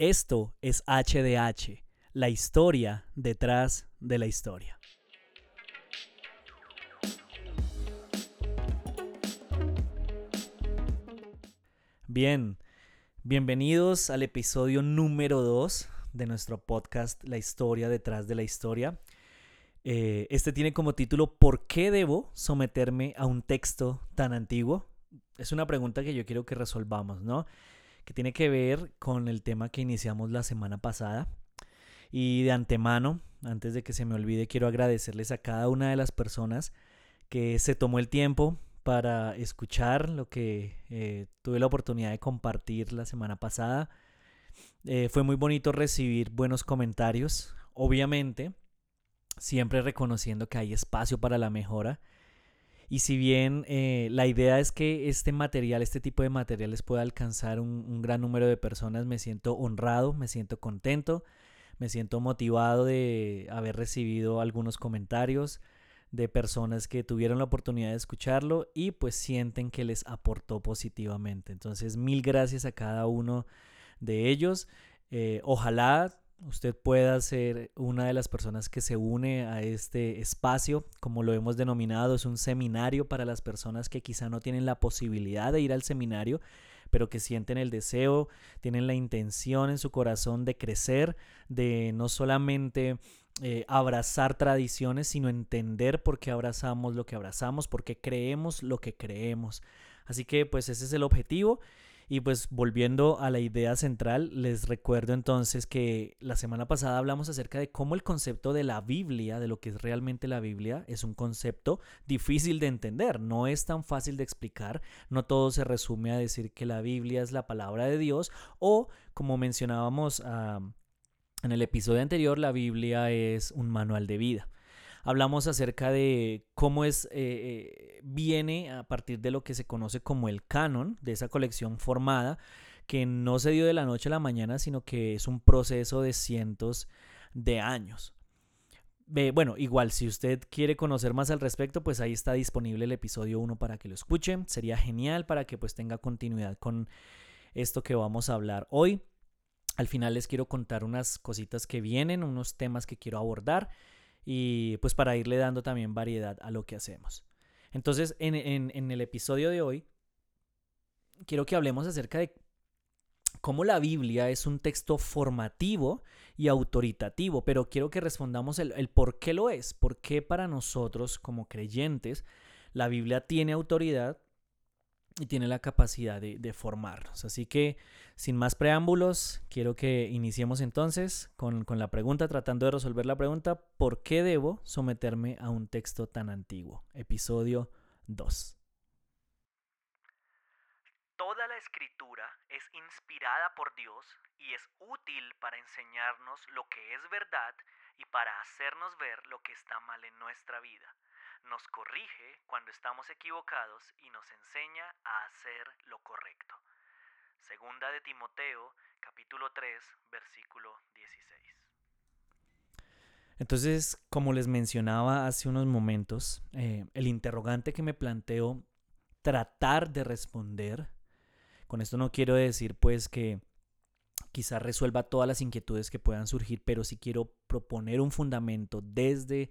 Esto es HDH, la historia detrás de la historia. Bien, bienvenidos al episodio número 2 de nuestro podcast La historia detrás de la historia. Eh, este tiene como título ¿Por qué debo someterme a un texto tan antiguo? Es una pregunta que yo quiero que resolvamos, ¿no? Que tiene que ver con el tema que iniciamos la semana pasada. Y de antemano, antes de que se me olvide, quiero agradecerles a cada una de las personas que se tomó el tiempo para escuchar lo que eh, tuve la oportunidad de compartir la semana pasada. Eh, fue muy bonito recibir buenos comentarios, obviamente, siempre reconociendo que hay espacio para la mejora. Y si bien eh, la idea es que este material, este tipo de materiales pueda alcanzar un, gran número de personas, me siento honrado, me siento contento, me siento motivado de haber recibido algunos comentarios, de personas que tuvieron la oportunidad de escucharlo y pues sienten que les aportó positivamente. Entonces, mil gracias a cada uno de ellos. Eh, ojalá usted pueda ser una de las personas que se une a este espacio, como lo hemos denominado, es un seminario para las personas que quizá no tienen la posibilidad de ir al seminario, pero que sienten el deseo, tienen la intención en su corazón de crecer, de no solamente eh, abrazar tradiciones, sino entender por qué abrazamos lo que abrazamos, por qué creemos lo que creemos. Así que pues ese es el objetivo. Y pues volviendo a la idea central, les recuerdo entonces que la semana pasada hablamos acerca de cómo el concepto de la Biblia, de lo que es realmente la Biblia, es un concepto difícil de entender, no es tan fácil de explicar, no todo se resume a decir que la Biblia es la palabra de Dios o como mencionábamos en el episodio anterior, la Biblia es un manual de vida hablamos acerca de cómo es, eh, eh, viene a partir de lo que se conoce como el canon, de esa colección formada, que no se dio de la noche a la mañana, sino que es un proceso de cientos de años. bueno, igual, si usted quiere conocer más al respecto, pues ahí está disponible el episodio 1 para que lo escuche. Sería genial para que pues tenga continuidad con esto que vamos a hablar hoy. Al final les quiero contar unas cositas que vienen, unos temas que quiero abordar y pues para irle dando también variedad a lo que hacemos. Entonces, en, en, el episodio de hoy, quiero que hablemos acerca de cómo la Biblia es un texto formativo y autoritativo, pero quiero que respondamos el, el, por qué lo es, por qué para nosotros como creyentes la Biblia tiene autoridad y tiene la capacidad de, formarnos. Así que, sin más preámbulos, quiero que iniciemos entonces con, con, la pregunta, tratando de resolver la pregunta, ¿por qué debo someterme a un texto tan antiguo? Episodio 2. Toda la escritura es inspirada por Dios y es útil para enseñarnos lo que es verdad y para hacernos ver lo que está mal en nuestra vida nos corrige cuando estamos equivocados y nos enseña a hacer lo correcto. Segunda de Timoteo, capítulo 3, versículo 16. Entonces, como les mencionaba hace unos momentos, eh, el interrogante que me planteo tratar de responder, con esto no quiero decir pues que quizás resuelva todas las inquietudes que puedan surgir, pero sí quiero proponer un fundamento desde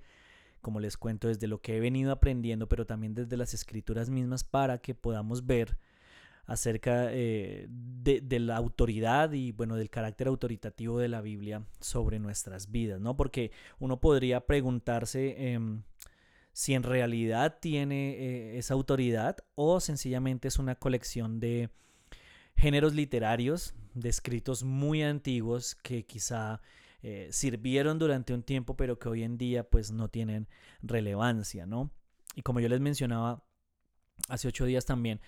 como les cuento, desde lo que he venido aprendiendo, pero también desde las escrituras mismas para que podamos ver acerca eh, de, la autoridad y bueno del carácter autoritativo de la Biblia sobre nuestras vidas, ¿no? Porque uno podría preguntarse em, si en realidad tiene eh, esa autoridad o sencillamente es una colección de géneros literarios, de escritos muy antiguos que quizá eh, sirvieron durante un tiempo, pero que hoy en día pues no tienen relevancia, ¿no? Y como yo les mencionaba hace ocho días también,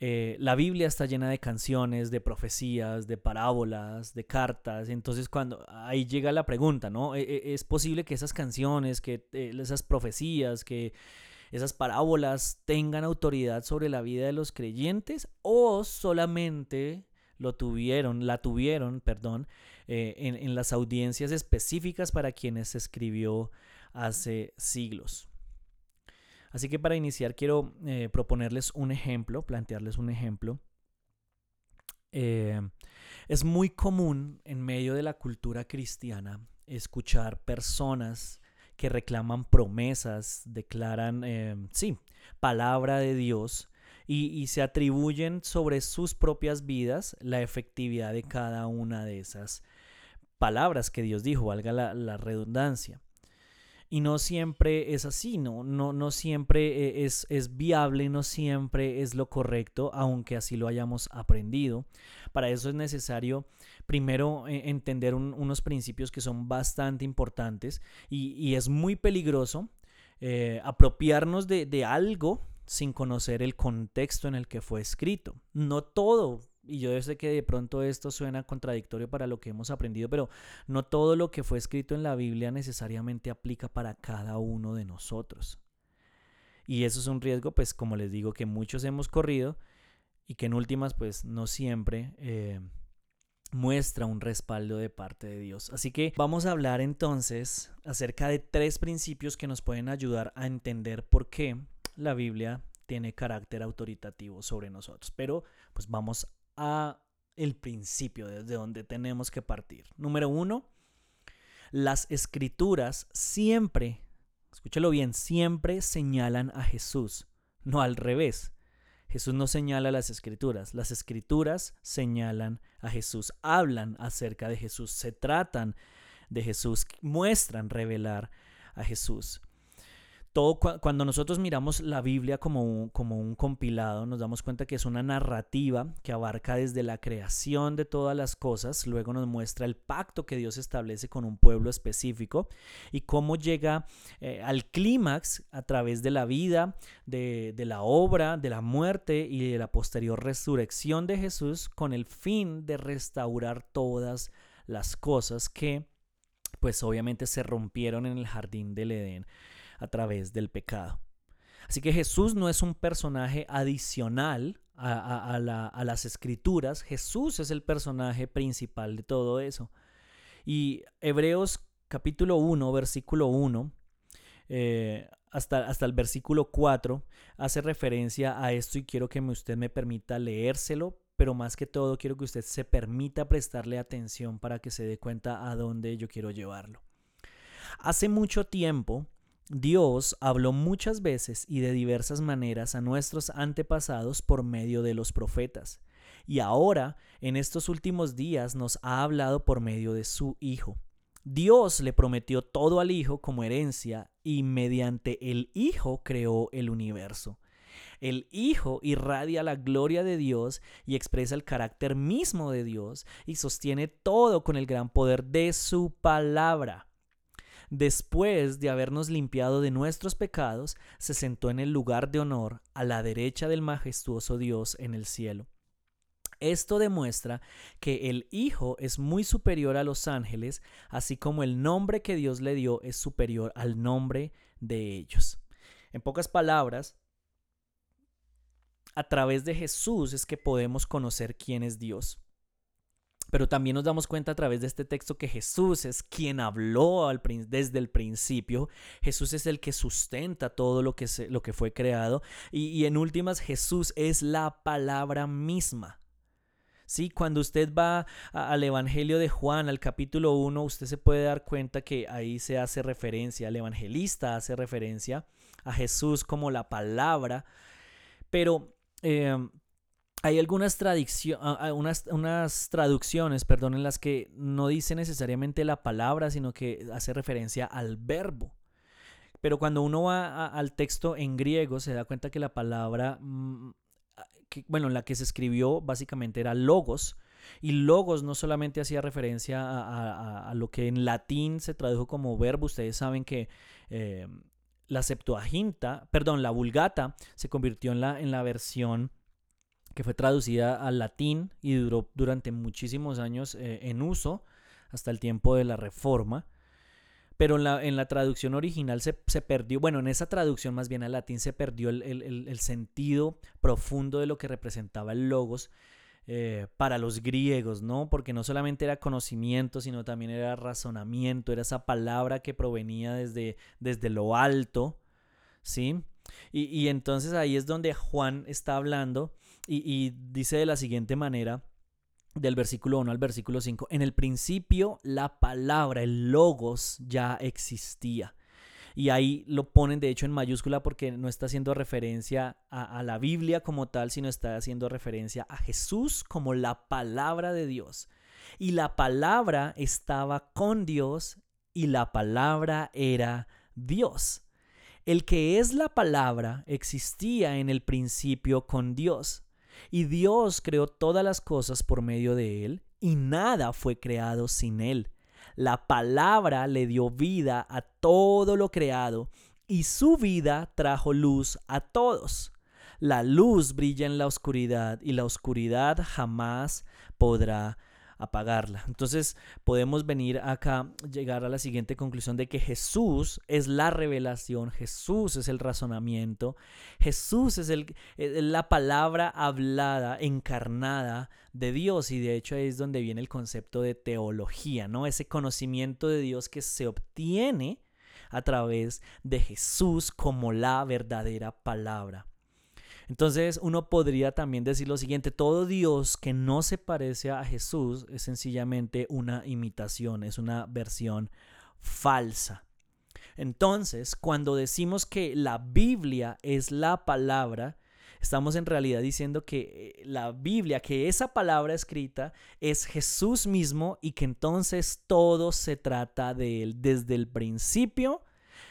eh, la Biblia está llena de canciones, de profecías, de parábolas, de cartas. Entonces, cuando ahí llega la pregunta, ¿no? ¿E, e, ¿Es posible que esas canciones, que eh, esas profecías, que esas parábolas tengan autoridad sobre la vida de los creyentes o solamente lo tuvieron, la tuvieron, perdón, eh, en, las audiencias específicas para quienes se escribió hace siglos. Así que para iniciar quiero eh, proponerles un ejemplo, plantearles un ejemplo. Eh, Es muy común en medio de la cultura cristiana escuchar personas que reclaman promesas, declaran, eh, sí, palabra de Dios y, se atribuyen sobre sus propias vidas la efectividad de cada una de esas palabras que Dios dijo, valga la redundancia. Y no siempre es así, no, no, no siempre eh, es, es viable, no siempre es lo correcto, aunque así lo hayamos aprendido. Para eso es necesario primero eh, entender unos principios que son bastante importantes y, es muy peligroso eh, apropiarnos de, de algo sin conocer el contexto en el que fue escrito. No todo y yo sé que de pronto esto suena contradictorio para lo que hemos aprendido, pero no todo lo que fue escrito en la Biblia necesariamente aplica para cada uno de nosotros. Y eso es un riesgo, pues como les digo, que muchos hemos corrido y que en últimas, pues no siempre eh, muestra un respaldo de parte de Dios. Así que vamos a hablar entonces acerca de tres principios que nos pueden ayudar a entender por qué la Biblia tiene carácter autoritativo sobre nosotros. Pero pues vamos a el principio desde donde tenemos que partir. Número uno, las escrituras siempre, escúchelo bien, siempre señalan a Jesús, no al revés. Jesús no señala las escrituras, las escrituras señalan a Jesús, hablan acerca de Jesús, se tratan de Jesús, muestran revelar a Jesús cuando nosotros miramos la Biblia como un, como un compilado, nos damos cuenta que es una narrativa que abarca desde la creación de todas las cosas, luego nos muestra el pacto que Dios establece con un pueblo específico y cómo llega eh, al clímax a través de la vida, de, de la obra, de la muerte y de la posterior resurrección de Jesús con el fin de restaurar todas las cosas que pues obviamente se rompieron en el jardín del Edén a través del pecado. Así que Jesús no es un personaje adicional a, las escrituras, Jesús es el personaje principal de todo eso. Y Hebreos capítulo 1, versículo 1, eh, hasta, hasta, el versículo 4, hace referencia a esto y quiero que usted me permita leérselo, pero más que todo quiero que usted se permita prestarle atención para que se dé cuenta a dónde yo quiero llevarlo. Hace mucho tiempo, Dios habló muchas veces y de diversas maneras a nuestros antepasados por medio de los profetas, y ahora, en estos últimos días, nos ha hablado por medio de su Hijo. Dios le prometió todo al Hijo como herencia y mediante el Hijo creó el universo. El Hijo irradia la gloria de Dios y expresa el carácter mismo de Dios y sostiene todo con el gran poder de su palabra. Después de habernos limpiado de nuestros pecados, se sentó en el lugar de honor a la derecha del majestuoso Dios en el cielo. Esto demuestra que el Hijo es muy superior a los ángeles, así como el nombre que Dios le dio es superior al nombre de ellos. En pocas palabras, a través de Jesús es que podemos conocer quién es Dios. Pero también nos damos cuenta a través de este texto que Jesús es quien habló desde el principio. Jesús es el que sustenta todo lo que, lo que fue creado. Y, en últimas, Jesús es la palabra misma. Sí, cuando usted va al Evangelio de Juan, al capítulo 1, usted se puede dar cuenta que ahí se hace referencia, el evangelista hace referencia a Jesús como la palabra. Pero eh, hay algunas, unas, unas, traducciones perdón, en las que no dice necesariamente la palabra, sino que hace referencia al verbo. Pero cuando uno va al texto en griego, se da cuenta que la palabra, mm, bueno, la que se escribió básicamente era logos. Y logos no solamente hacía referencia a, lo que en latín se tradujo como verbo. Ustedes saben que eh, la Septuaginta, perdón, la Vulgata se convirtió en la, en la versión que fue traducida al latín y duró durante muchísimos años eh, en uso hasta el tiempo de la Reforma. Pero en la, en la traducción original se, perdió, bueno, en esa traducción más bien al latín se perdió el, sentido profundo de lo que representaba el logos eh, para los griegos, ¿no? Porque no solamente era conocimiento, sino también era razonamiento, era esa palabra que provenía desde, desde lo alto, ¿sí? Y, y entonces ahí es donde Juan está hablando y, dice de la siguiente manera, del versículo 1 al versículo 5. En el principio la palabra, el logos ya existía. Y ahí lo ponen de hecho en mayúscula porque no está haciendo referencia a, a, la Biblia como tal, sino está haciendo referencia a Jesús como la palabra de Dios. Y la palabra estaba con Dios y la palabra era Dios. El que es la palabra existía en el principio con Dios. Y Dios creó todas las cosas por medio de él, y nada fue creado sin él. La palabra le dio vida a todo lo creado, y su vida trajo luz a todos. La luz brilla en la oscuridad, y la oscuridad jamás podrá apagarla. Entonces podemos venir acá, llegar a la siguiente conclusión de que Jesús es la revelación, Jesús es el razonamiento, Jesús es el, la palabra hablada, encarnada de Dios y de hecho es donde viene el concepto de teología, ¿no? Ese conocimiento de Dios que se obtiene a través de Jesús como la verdadera palabra. Entonces uno podría también decir lo siguiente, todo Dios que no se parece a Jesús es sencillamente una imitación, es una versión falsa. Entonces, cuando decimos que la Biblia es la palabra, estamos en realidad diciendo que eh, la Biblia, que esa palabra escrita es Jesús mismo y que entonces todo se trata de él desde el principio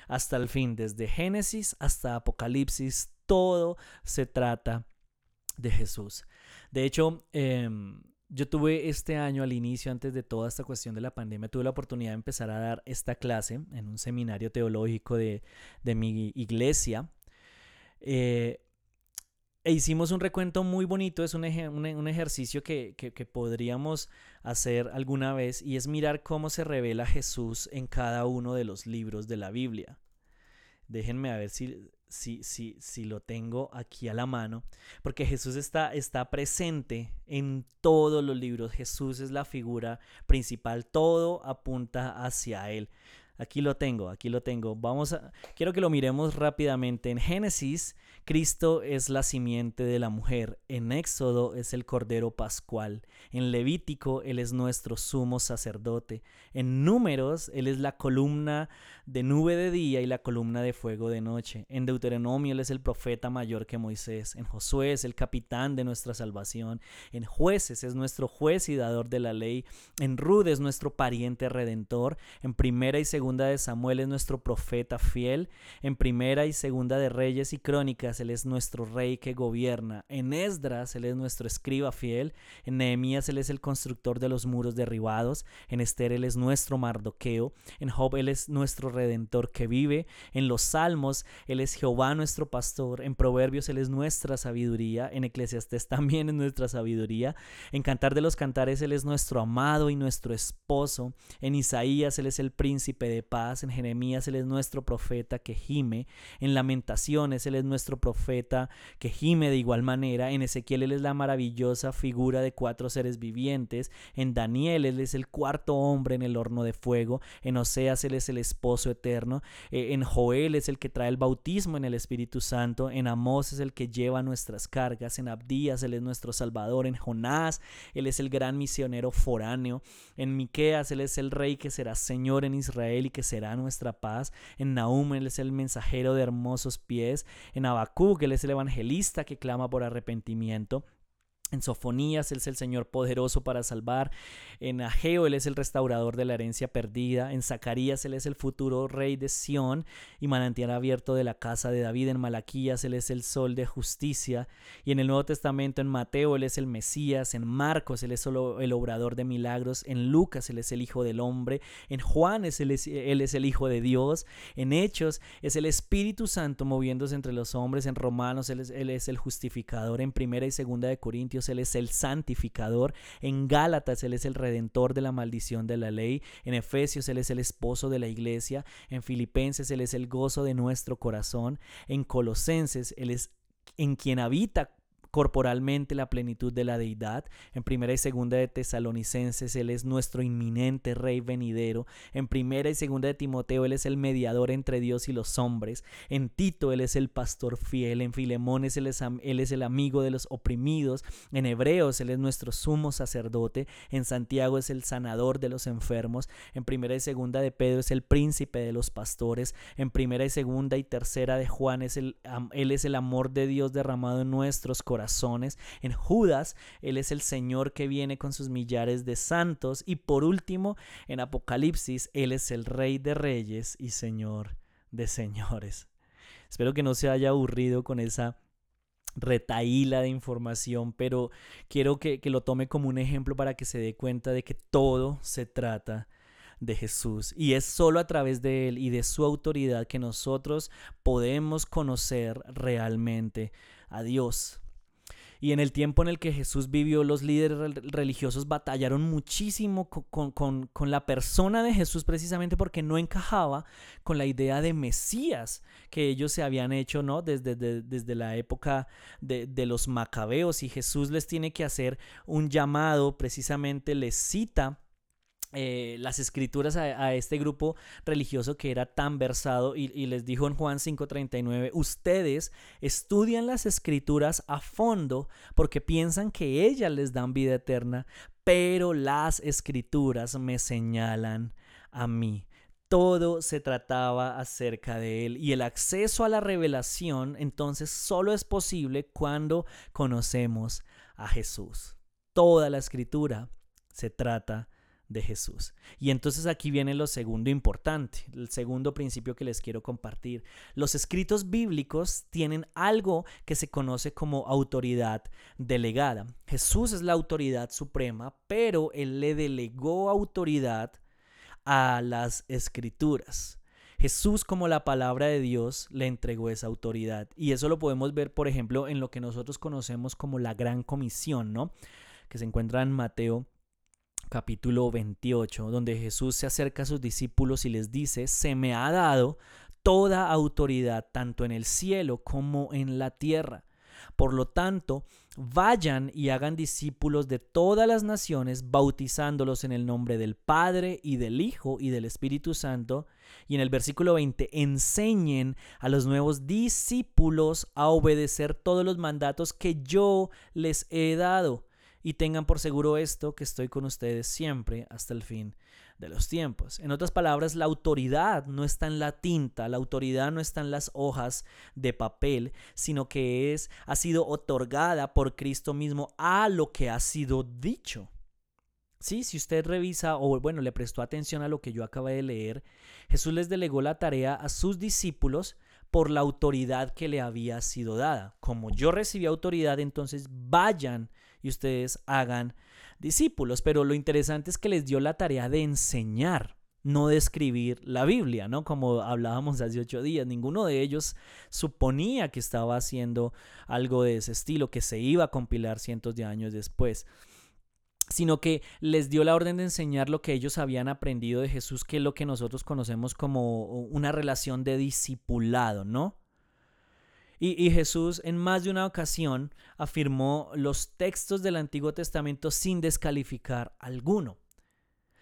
hasta el fin, desde Génesis hasta Apocalipsis, todo se trata de Jesús. De hecho, em, yo tuve este año al inicio, antes de toda esta cuestión de la pandemia, tuve la oportunidad de empezar a dar esta clase en un seminario teológico de, mi iglesia. Eh, e hicimos un recuento muy bonito, es un, un, ejercicio que, que, podríamos hacer alguna vez y es mirar cómo se revela Jesús en cada uno de los libros de la Biblia. Déjenme a ver si, si, lo tengo aquí a la mano, porque Jesús está, está presente en todos los libros. Jesús es la figura principal, todo apunta hacia Él. Aquí lo tengo, aquí lo tengo. Vamos a quiero que lo miremos rápidamente. En Génesis, Cristo es la simiente de la mujer. En Éxodo es el cordero pascual. En Levítico él es nuestro sumo sacerdote. En Números él es la columna de nube de día y la columna de fuego de noche. En Deuteronomio Él es el profeta mayor que Moisés. En Josué es el capitán de nuestra salvación. En Jueces es nuestro juez y dador de la ley. En Rud es nuestro pariente redentor. En Primera y Segunda de Samuel es nuestro profeta fiel. En Primera y Segunda de Reyes y Crónicas Él es nuestro rey que gobierna. En Esdras Él es nuestro escriba fiel. En Nehemías Él es el constructor de los muros derribados. En Esther Él es nuestro mardoqueo. En Job Él es nuestro redentor que vive. En los Salmos, Él es Jehová nuestro pastor. En Proverbios, Él es nuestra sabiduría. En Eclesiastés también es nuestra sabiduría. En Cantar de los Cantares, Él es nuestro amado y nuestro esposo. En Isaías, Él es el príncipe de paz. En Jeremías, Él es nuestro profeta que gime. En Lamentaciones, Él es nuestro profeta que gime de igual manera. En Ezequiel, Él es la maravillosa figura de cuatro seres vivientes. En Daniel, Él es el cuarto hombre en el horno de fuego. En Oseas, Él es el esposo eterno. Eh, en Joel es el que trae el bautismo en el Espíritu Santo. En Amós es el que lleva nuestras cargas. En Abdías Él es nuestro Salvador. En Jonás Él es el gran misionero foráneo. En Miqueas Él es el rey que será Señor en Israel y que será nuestra paz. En Nahum Él es el mensajero de hermosos pies. En Habacuc Él es el evangelista que clama por arrepentimiento. En Sofonías Él es el Señor poderoso para salvar. En Ageo Él es el restaurador de la herencia perdida. En Zacarías Él es el futuro rey de Sión y manantial abierto de la casa de David. En Malaquías Él es el sol de justicia. Y en el Nuevo Testamento en Mateo Él es el Mesías. En Marcos Él es solo el obrador de milagros. En Lucas Él es el Hijo del Hombre. En Juan él, es, él es el Hijo de Dios. En Hechos es el Espíritu Santo moviéndose entre los hombres. En Romanos Él es, él es el justificador. En Primera y Segunda de Corintios él es el santificador. En Gálatas, Él es el redentor de la maldición de la ley. En Efesios, Él es el esposo de la iglesia. En Filipenses, Él es el gozo de nuestro corazón. En Colosenses, Él es en quien habita corporalmente la plenitud de la deidad. En primera y segunda de Tesalonicenses, Él es nuestro inminente Rey venidero. En primera y segunda de Timoteo, Él es el mediador entre Dios y los hombres. En Tito, Él es el pastor fiel. En Filemón, Él es, él es el amigo de los oprimidos. En Hebreos, Él es nuestro sumo sacerdote. En Santiago es el sanador de los enfermos. En primera y segunda de Pedro es el príncipe de los pastores. En primera y segunda y tercera de Juan es el, Él es el amor de Dios derramado en nuestros corazones. En Judas, Él es el Señor que viene con sus millares de santos. Y por último, en Apocalipsis, Él es el Rey de reyes y Señor de señores. Espero que no se haya aburrido con esa retaíla de información, pero quiero que, que, lo tome como un ejemplo para que se dé cuenta de que todo se trata de Jesús. Y es solo a través de Él y de su autoridad que nosotros podemos conocer realmente a Dios. Y en el tiempo en el que Jesús vivió, los líderes religiosos batallaron muchísimo con, la persona de Jesús precisamente porque no encajaba con la idea de Mesías que ellos se habían hecho ¿no? desde, desde la época de, de los macabeos. Y Jesús les tiene que hacer un llamado, precisamente les cita eh, las escrituras a, este grupo religioso que era tan versado y, y les dijo en Juan 5:39, ustedes estudian las escrituras a fondo porque piensan que ellas les dan vida eterna, pero las escrituras me señalan a mí. Todo se trataba acerca de él y el acceso a la revelación entonces solo es posible cuando conocemos a Jesús. Toda la escritura se trata de Jesús. Y entonces aquí viene lo segundo importante, el segundo principio que les quiero compartir. Los escritos bíblicos tienen algo que se conoce como autoridad delegada. Jesús es la autoridad suprema, pero él le delegó autoridad a las escrituras. Jesús como la palabra de Dios le entregó esa autoridad. Y eso lo podemos ver, por ejemplo, en lo que nosotros conocemos como la gran comisión, ¿no? Que se encuentra en Mateo capítulo 28, donde Jesús se acerca a sus discípulos y les dice, se me ha dado toda autoridad, tanto en el cielo como en la tierra. Por lo tanto, vayan y hagan discípulos de todas las naciones, bautizándolos en el nombre del Padre y del Hijo y del Espíritu Santo. Y en el versículo 20, enseñen a los nuevos discípulos a obedecer todos los mandatos que yo les he dado y tengan por seguro esto, que estoy con ustedes siempre hasta el fin de los tiempos. En otras palabras, la autoridad no está en la tinta, la autoridad no está en las hojas de papel, sino que es ha sido otorgada por Cristo mismo a lo que ha sido dicho. Sí, si usted revisa o bueno, le prestó atención a lo que yo acabé de leer, Jesús les delegó la tarea a sus discípulos por la autoridad que le había sido dada. Como yo recibí autoridad, entonces vayan y ustedes hagan discípulos. Pero lo interesante es que les dio la tarea de enseñar no de escribir la Biblia, ¿no? Como hablábamos hace ocho días, ninguno de ellos suponía que estaba haciendo algo de ese estilo, que se iba a compilar cientos de años después sino que les dio la orden de enseñar lo que ellos habían aprendido de Jesús, que es lo que nosotros conocemos como una relación de discipulado, ¿no? Y, Jesús en más de una ocasión afirmó los textos del Antiguo Testamento sin descalificar alguno,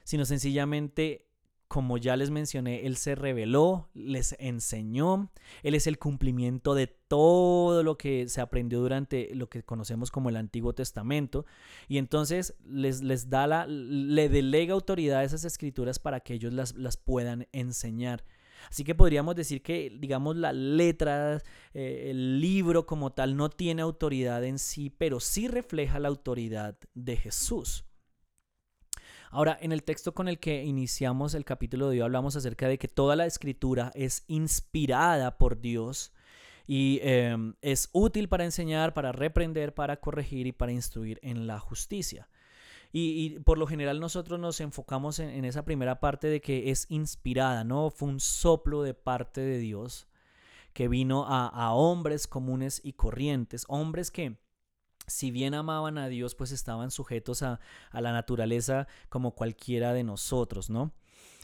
sino sencillamente, como ya les mencioné, Él se reveló, les enseñó, Él es el cumplimiento de todo lo que se aprendió durante lo que conocemos como el Antiguo Testamento, y entonces les, les da la, le delega autoridad a esas escrituras para que ellos las, las puedan enseñar. Así que podríamos decir que, digamos, la letra, eh, el libro como tal no tiene autoridad en sí, pero sí refleja la autoridad de Jesús. Ahora, en el texto con el que iniciamos el capítulo de hoy hablamos acerca de que toda la escritura es inspirada por Dios y em, es útil para enseñar, para reprender, para corregir y para instruir en la justicia. Y, por lo general nosotros nos enfocamos en, esa primera parte de que es inspirada, ¿no? Fue un soplo de parte de Dios que vino a, hombres comunes y corrientes, hombres que si bien amaban a Dios, pues estaban sujetos a, a, la naturaleza como cualquiera de nosotros, ¿no?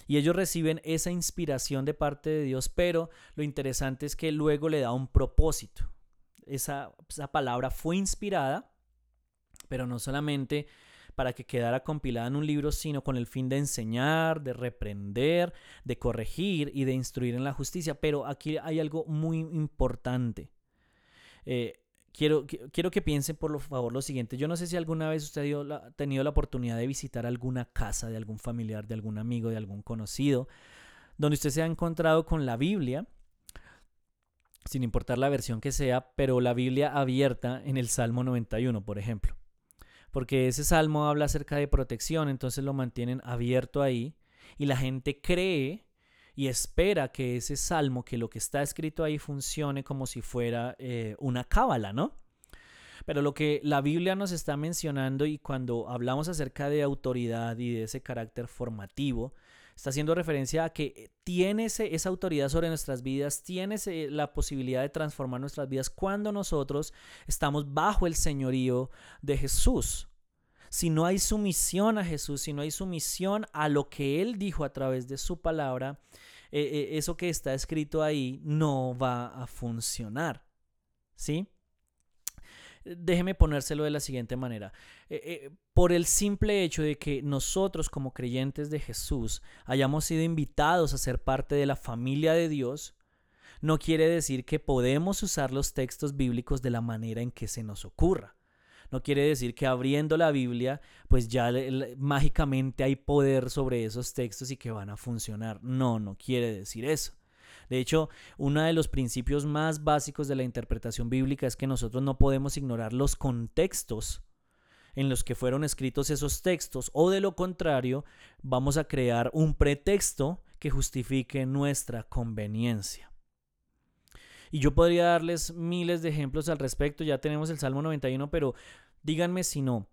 Y ellos reciben esa inspiración de parte de Dios, pero lo interesante es que luego le da un propósito. esa, esa palabra fue inspirada, pero no solamente para que quedara compilada en un libro, sino con el fin de enseñar, de reprender, de corregir y de instruir en la justicia. Pero aquí hay algo muy importante. Eh, quiero, quiero que piensen por favor lo siguiente. Yo no sé si alguna vez usted ha tenido la oportunidad de visitar alguna casa de algún familiar, de algún amigo, de algún conocido, donde usted se ha encontrado con la Biblia, sin importar la versión que sea, pero la Biblia abierta en el Salmo 91, por ejemplo porque ese salmo habla acerca de protección, entonces lo mantienen abierto ahí y la gente cree y espera que ese salmo, que lo que está escrito ahí funcione como si fuera eh, una cábala, ¿no? Pero lo que la Biblia nos está mencionando y cuando hablamos acerca de autoridad y de ese carácter formativo, está haciendo referencia a que tiene esa autoridad sobre nuestras vidas, tiene la posibilidad de transformar nuestras vidas cuando nosotros estamos bajo el señorío de Jesús. Si no hay sumisión a Jesús, si no hay sumisión a lo que Él dijo a través de su palabra, eh, eh, eso que está escrito ahí no va a funcionar. ¿Sí? Déjeme ponérselo de la siguiente manera. Eh, eh, por el simple hecho de que nosotros como creyentes de Jesús hayamos sido invitados a ser parte de la familia de Dios, no quiere decir que podemos usar los textos bíblicos de la manera en que se nos ocurra. No quiere decir que abriendo la Biblia, pues ya mágicamente hay poder sobre esos textos y que van a funcionar. No, no quiere decir eso. De hecho, uno de los principios más básicos de la interpretación bíblica es que nosotros no podemos ignorar los contextos en los que fueron escritos esos textos o de lo contrario vamos a crear un pretexto que justifique nuestra conveniencia. Y yo podría darles miles de ejemplos al respecto, ya tenemos el Salmo 91, pero díganme si no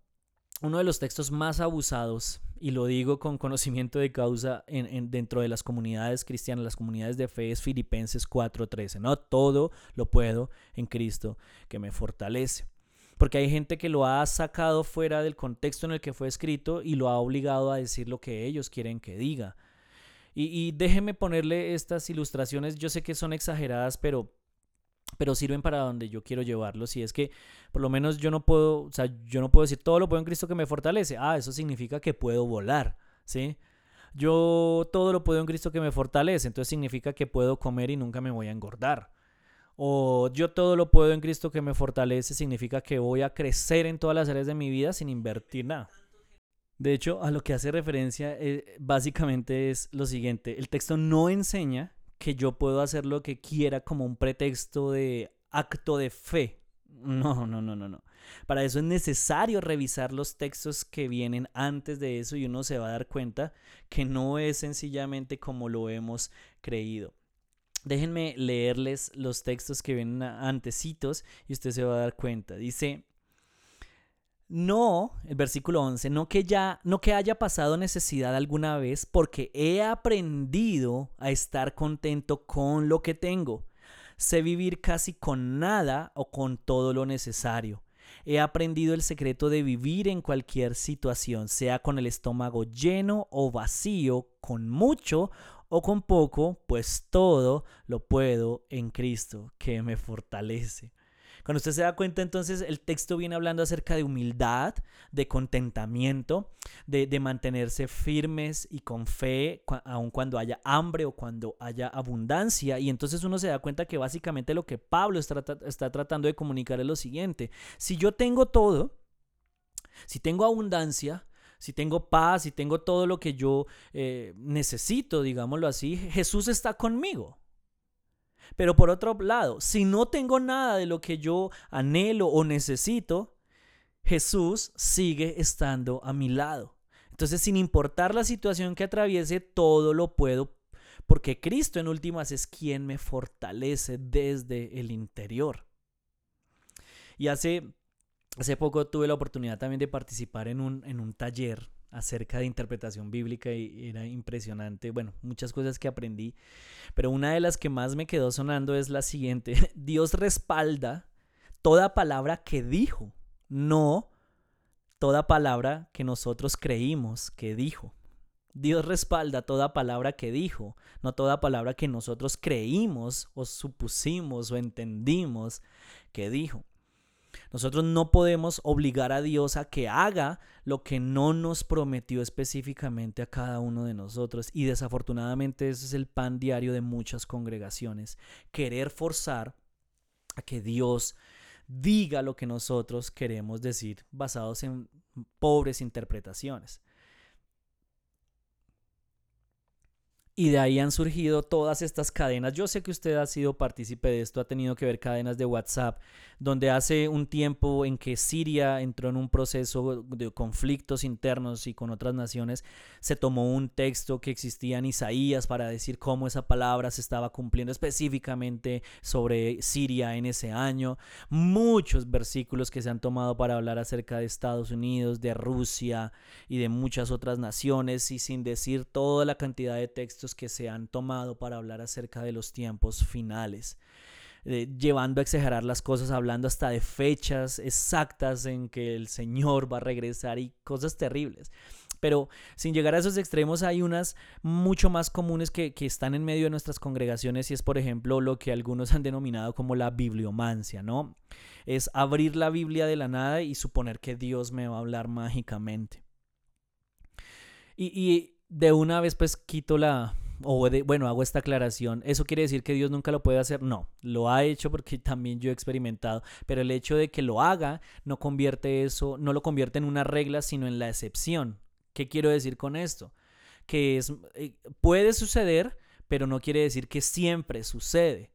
uno de los textos más abusados, y lo digo con conocimiento de causa en, dentro de las comunidades cristianas, las comunidades de fe, es Filipenses 4:13. No todo lo puedo en Cristo que me fortalece. Porque hay gente que lo ha sacado fuera del contexto en el que fue escrito y lo ha obligado a decir lo que ellos quieren que diga. Y, y déjeme ponerle estas ilustraciones, yo sé que son exageradas, pero pero sirven para donde yo quiero llevarlos y es que por lo menos yo no puedo, o sea, yo no puedo decir todo lo puedo en Cristo que me fortalece. Ah, eso significa que puedo volar, ¿sí? Yo todo lo puedo en Cristo que me fortalece, entonces significa que puedo comer y nunca me voy a engordar. O yo todo lo puedo en Cristo que me fortalece, significa que voy a crecer en todas las áreas de mi vida sin invertir nada. De hecho, a lo que hace referencia eh, básicamente es lo siguiente, el texto no enseña que yo puedo hacer lo que quiera como un pretexto de acto de fe. No, no, no, no, no. Para eso es necesario revisar los textos que vienen antes de eso y uno se va a dar cuenta que no es sencillamente como lo hemos creído. Déjenme leerles los textos que vienen antecitos y usted se va a dar cuenta. Dice, no, el versículo 11, no que ya no que haya pasado necesidad alguna vez, porque he aprendido a estar contento con lo que tengo. Sé vivir casi con nada o con todo lo necesario. He aprendido el secreto de vivir en cualquier situación, sea con el estómago lleno o vacío, con mucho o con poco, pues todo lo puedo en Cristo que me fortalece. Cuando usted se da cuenta, entonces el texto viene hablando acerca de humildad, de contentamiento, de, mantenerse firmes y con fe, aun cuando haya hambre o cuando haya abundancia. Y entonces uno se da cuenta que básicamente lo que Pablo está, tratando de comunicar es lo siguiente. Si yo tengo todo, si tengo abundancia, si tengo paz, si tengo todo lo que yo eh, necesito, digámoslo así, Jesús está conmigo. Pero por otro lado, si no tengo nada de lo que yo anhelo o necesito, Jesús sigue estando a mi lado. Entonces, sin importar la situación que atraviese, todo lo puedo porque Cristo en últimas es quien me fortalece desde el interior. Y hace, hace poco tuve la oportunidad también de participar en un, en un taller acerca de interpretación bíblica y era impresionante. Bueno, muchas cosas que aprendí, pero una de las que más me quedó sonando es la siguiente. Dios respalda toda palabra que dijo, no toda palabra que nosotros creímos que dijo. Dios respalda toda palabra que dijo, no toda palabra que nosotros creímos o supusimos o entendimos que dijo. Nosotros no podemos obligar a Dios a que haga lo que no nos prometió específicamente a cada uno de nosotros. Y desafortunadamente ese es el pan diario de muchas congregaciones. Querer forzar a que Dios diga lo que nosotros queremos decir basados en pobres interpretaciones. Y de ahí han surgido todas estas cadenas. Yo sé que usted ha sido partícipe de esto, ha tenido que ver cadenas de WhatsApp, donde hace un tiempo en que Siria entró en un proceso de conflictos internos y con otras naciones, se tomó un texto que existía en Isaías para decir cómo esa palabra se estaba cumpliendo específicamente sobre Siria en ese año. Muchos versículos que se han tomado para hablar acerca de Estados Unidos, de Rusia y de muchas otras naciones, y sin decir toda la cantidad de textos que se han tomado para hablar acerca de los tiempos finales. Eh, llevando a exagerar las cosas, hablando hasta de fechas exactas en que el Señor va a regresar y cosas terribles. Pero sin llegar a esos extremos hay unas mucho más comunes que, están en medio de nuestras congregaciones y es por ejemplo lo que algunos han denominado como la bibliomancia, ¿no? Es abrir la Biblia de la nada y suponer que Dios me va a hablar mágicamente. Y de una vez pues quito la, o bueno, hago esta aclaración. ¿Eso quiere decir que Dios nunca lo puede hacer? No, lo ha hecho porque también yo he experimentado, pero el hecho de que lo haga no convierte eso, no lo convierte en una regla, sino en la excepción. ¿Qué quiero decir con esto? Que es, eh, puede suceder, pero no quiere decir que siempre sucede.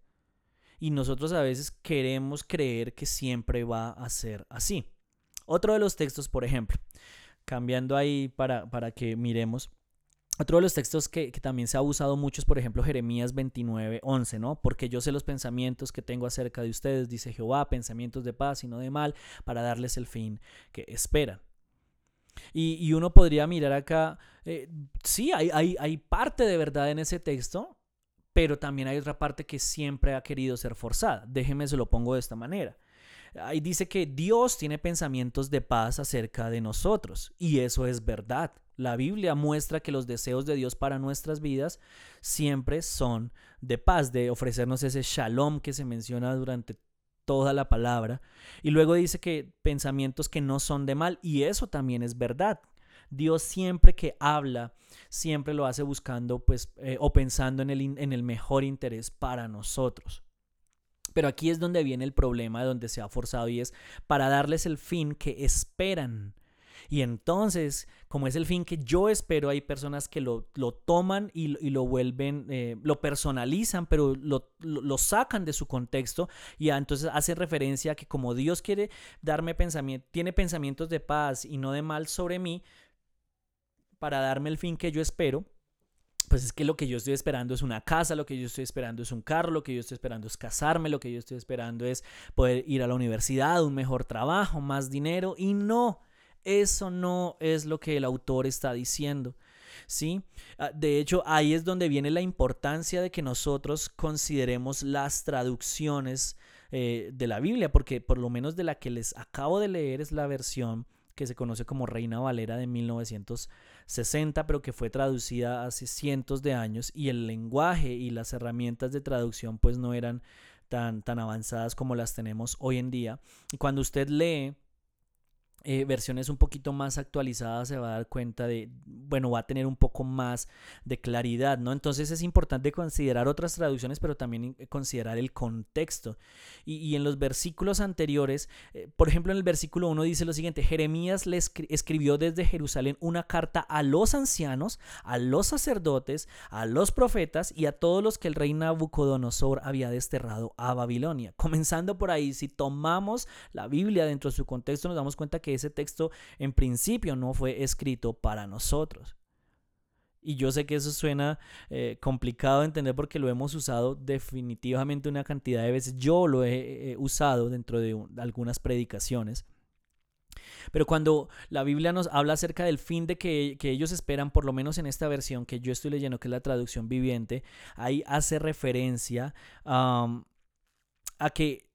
Y nosotros a veces queremos creer que siempre va a ser así. Otro de los textos, por ejemplo, cambiando ahí para, para que miremos. Otro de los textos que, también se ha usado mucho es, por ejemplo, Jeremías 29, 11, ¿no? Porque yo sé los pensamientos que tengo acerca de ustedes, dice Jehová, pensamientos de paz y no de mal, para darles el fin que esperan. Y, uno podría mirar acá, eh, sí, hay, parte de verdad en ese texto, pero también hay otra parte que siempre ha querido ser forzada. Déjeme se lo pongo de esta manera. Ahí dice que Dios tiene pensamientos de paz acerca de nosotros, y eso es verdad. La Biblia muestra que los deseos de Dios para nuestras vidas siempre son de paz, de ofrecernos ese shalom que se menciona durante toda la palabra. Y luego dice que pensamientos que no son de mal, y eso también es verdad. Dios siempre que habla, siempre lo hace buscando pues eh, o pensando en el, en el mejor interés para nosotros. Pero aquí es donde viene el problema, donde se ha forzado y es para darles el fin que esperan. Y entonces, como es el fin que yo espero, hay personas que lo, toman y, lo vuelven, eh, lo personalizan, pero lo, sacan de su contexto y entonces hace referencia a que como Dios quiere darme pensamiento, tiene pensamientos de paz y no de mal sobre mí, para darme el fin que yo espero, pues es que lo que yo estoy esperando es una casa, lo que yo estoy esperando es un carro, lo que yo estoy esperando es casarme, lo que yo estoy esperando es poder ir a la universidad, un mejor trabajo, más dinero y no. Eso no es lo que el autor está diciendo. ¿Sí? Ah, de hecho, ahí es donde viene la importancia de que nosotros consideremos las traducciones eh, de la Biblia, porque por lo menos de la que les acabo de leer es la versión que se conoce como Reina Valera de 1960, pero que fue traducida hace cientos de años y el lenguaje y las herramientas de traducción pues no eran tan, tan avanzadas como las tenemos hoy en día. Y cuando usted lee eh, versiones un poquito más actualizadas se va a dar cuenta de, bueno, va a tener un poco más de claridad, ¿no? Entonces es importante considerar otras traducciones, pero también considerar el contexto. Y, en los versículos anteriores, eh, por ejemplo, en el versículo 1 dice lo siguiente, Jeremías le escribió desde Jerusalén una carta a los ancianos, a los sacerdotes, a los profetas y a todos los que el rey Nabucodonosor había desterrado a Babilonia. Comenzando por ahí, si tomamos la Biblia dentro de su contexto, nos damos cuenta que ese texto en principio no fue escrito para nosotros. Y yo sé que eso suena eh, complicado de entender porque lo hemos usado definitivamente una cantidad de veces. Yo lo he usado dentro de algunas predicaciones. Pero cuando la Biblia nos habla acerca del fin de que, ellos esperan, por lo menos en esta versión que yo estoy leyendo, que es la traducción viviente, ahí hace referencia a que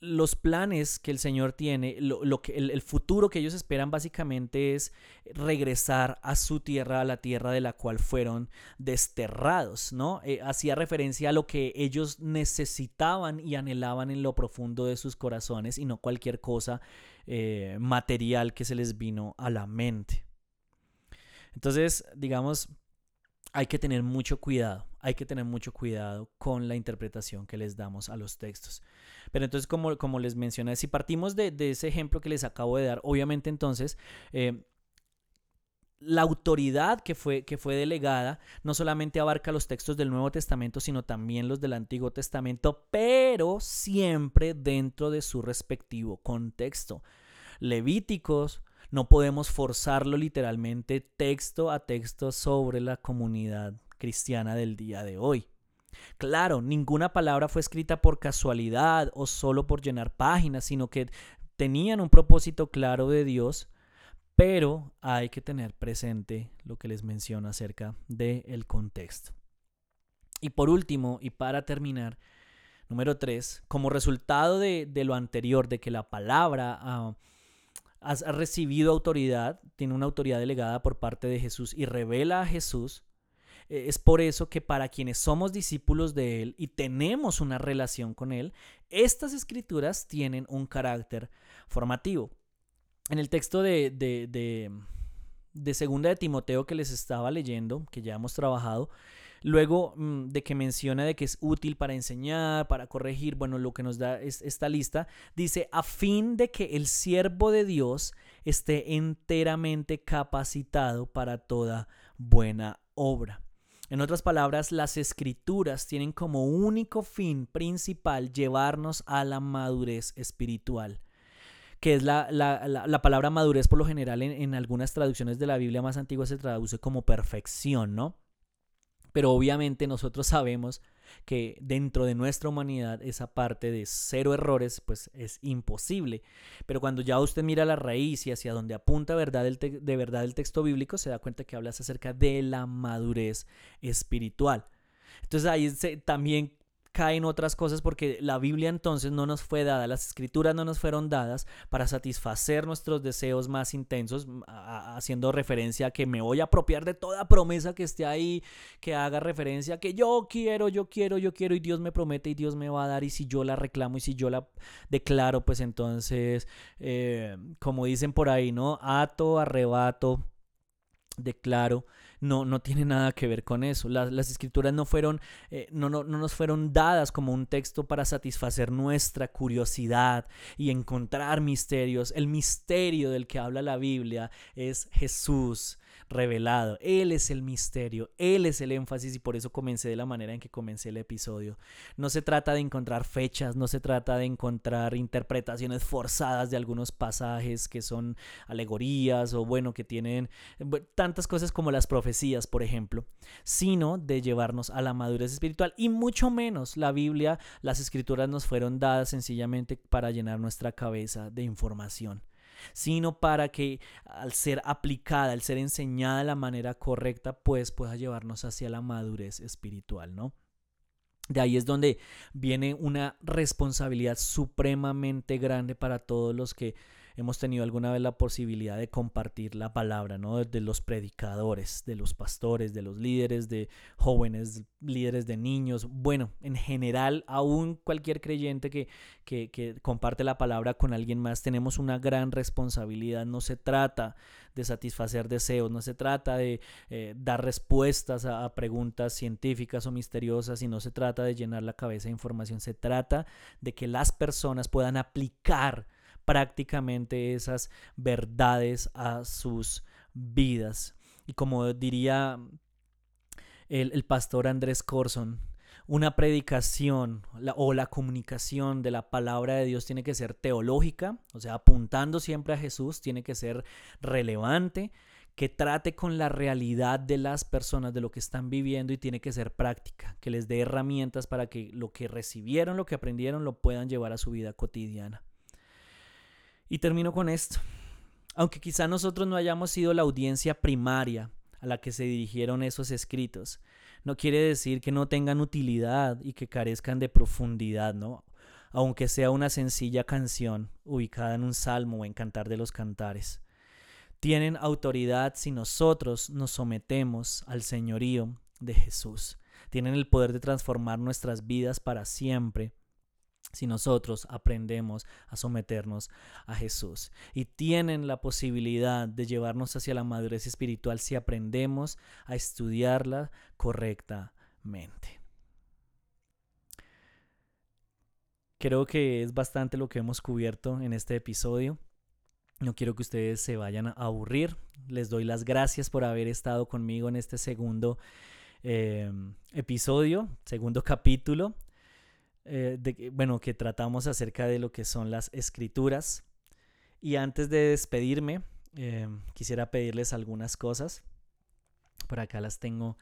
los planes que el Señor tiene, lo, que, el, futuro que ellos esperan básicamente es regresar a su tierra, a la tierra de la cual fueron desterrados, ¿no? Eh, hacía referencia a lo que ellos necesitaban y anhelaban en lo profundo de sus corazones y no cualquier cosa eh, material que se les vino a la mente. Entonces, digamos, hay que tener mucho cuidado, hay que tener mucho cuidado con la interpretación que les damos a los textos. Pero entonces, como, les mencioné, si partimos de, ese ejemplo que les acabo de dar, obviamente entonces... Eh, la autoridad que fue, que fue delegada no solamente abarca los textos del Nuevo Testamento, sino también los del Antiguo Testamento, pero siempre dentro de su respectivo contexto. Levíticos, no podemos forzarlo literalmente texto a texto sobre la comunidad cristiana del día de hoy. Claro, ninguna palabra fue escrita por casualidad o solo por llenar páginas, sino que tenían un propósito claro de Dios, pero hay que tener presente lo que les menciono acerca del contexto. Y por último, y para terminar, número tres, como resultado de, lo anterior, de que la palabra ah, ha recibido autoridad, tiene una autoridad delegada por parte de Jesús y revela a Jesús, es por eso que para quienes somos discípulos de Él y tenemos una relación con Él, estas escrituras tienen un carácter formativo. En el texto de, de, de, de Segunda de Timoteo que les estaba leyendo, que ya hemos trabajado, Luego mm, de que menciona de que es útil para enseñar, para corregir, bueno, lo que nos da es esta lista, dice, a fin de que el siervo de Dios esté enteramente capacitado para toda buena obra. En otras palabras, las escrituras tienen como único fin principal llevarnos a la madurez espiritual que es la, palabra madurez por lo general en, en, algunas traducciones de la Biblia más antiguas se traduce como perfección, ¿no? Pero obviamente nosotros sabemos que dentro de nuestra humanidad esa parte de cero errores pues es imposible. Pero cuando ya usted mira la raíz y hacia donde apunta verdad de verdad el texto bíblico, se da cuenta que hablas acerca de la madurez espiritual. Entonces ahí también caen otras cosas porque la Biblia entonces no nos fue dada, las escrituras no nos fueron dadas para satisfacer nuestros deseos más intensos, haciendo referencia a que me voy a apropiar de toda promesa que esté ahí, que haga referencia a que yo quiero, yo quiero, yo quiero y Dios me promete y Dios me va a dar y si yo la reclamo y si yo la declaro, pues entonces, eh, como dicen por ahí, ¿no? Ato, arrebato, declaro no, no tiene nada que ver con eso. Las, escrituras no fueron, eh, no, no, no nos fueron dadas como un texto para satisfacer nuestra curiosidad y encontrar misterios. El misterio del que habla la Biblia es Jesús revelado. Él es el misterio, Él es el énfasis y por eso comencé de la manera en que comencé el episodio. No se trata de encontrar fechas, no se trata de encontrar interpretaciones forzadas de algunos pasajes que son alegorías o bueno, que tienen tantas cosas como las profecías, por ejemplo, sino de llevarnos a la madurez espiritual y mucho menos la Biblia, las escrituras nos fueron dadas sencillamente para llenar nuestra cabeza de información sino para que al ser aplicada, al ser enseñada de la manera correcta, pues pueda llevarnos hacia la madurez espiritual, ¿no? De ahí es donde viene una responsabilidad supremamente grande para todos los que hemos tenido alguna vez la posibilidad de compartir la palabra, ¿no? De los predicadores, de los pastores, de los líderes, de jóvenes, líderes de niños, bueno, en general, aún cualquier creyente que, que, comparte la palabra con alguien más, tenemos una gran responsabilidad. No se trata de satisfacer deseos, no se trata de eh, dar respuestas a, a, preguntas científicas o misteriosas y no se trata de llenar la cabeza de información, se trata de que las personas puedan aplicar prácticamente esas verdades a sus vidas. Y como diría el, pastor Andrés Corson, una predicación o la comunicación de la palabra de Dios tiene que ser teológica, o sea, apuntando siempre a Jesús, tiene que ser relevante, que trate con la realidad de las personas, de lo que están viviendo y tiene que ser práctica, que les dé herramientas para que lo que recibieron, lo que aprendieron, lo puedan llevar a su vida cotidiana. Y termino con esto. Aunque quizá nosotros no hayamos sido la audiencia primaria a la que se dirigieron esos escritos, no quiere decir que no tengan utilidad y que carezcan de profundidad, ¿no? aunque sea una sencilla canción ubicada en un salmo o en cantar de los cantares. Tienen autoridad si nosotros nos sometemos al señorío de Jesús. Tienen el poder de transformar nuestras vidas para siempre si nosotros aprendemos a someternos a Jesús. Y tienen la posibilidad de llevarnos hacia la madurez espiritual si aprendemos a estudiarla correctamente. Creo que es bastante lo que hemos cubierto en este episodio. No quiero que ustedes se vayan a aburrir. Les doy las gracias por haber estado conmigo en este segundo eh, episodio, segundo capítulo eh, de, bueno, que tratamos acerca de lo que son las escrituras. Y antes de despedirme, eh, quisiera pedirles algunas cosas. Por acá las tengo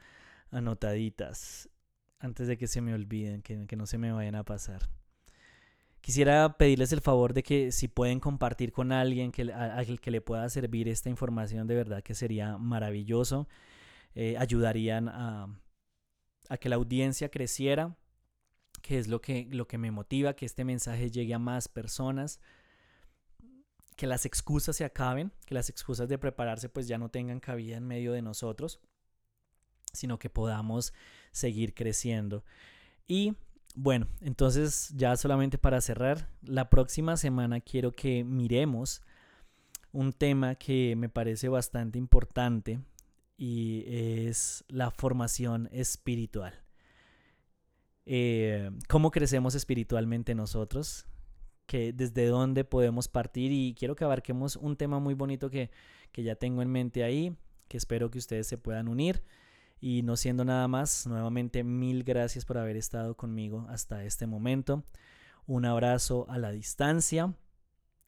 anotaditas, antes de que se me olviden, que, no se me vayan a pasar. Quisiera pedirles el favor de que si pueden compartir con alguien que, a, que le pueda servir esta información, de verdad que sería maravilloso. Eh, ayudarían a, a que la audiencia creciera que es lo que, lo que me motiva, que este mensaje llegue a más personas, que las excusas se acaben, que las excusas de prepararse pues ya no tengan cabida en medio de nosotros, sino que podamos seguir creciendo. Y bueno, entonces ya solamente para cerrar, la próxima semana quiero que miremos un tema que me parece bastante importante y es la formación espiritual. Eh, cómo crecemos espiritualmente nosotros, que desde dónde podemos partir y quiero que abarquemos un tema muy bonito que, que ya tengo en mente ahí, que espero que ustedes se puedan unir. Y no siendo nada más, nuevamente mil gracias por haber estado conmigo hasta este momento. Un abrazo a la distancia.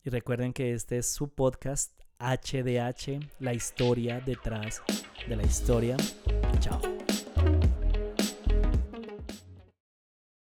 Y recuerden que este es su podcast HDH, la historia detrás de la historia. Chao.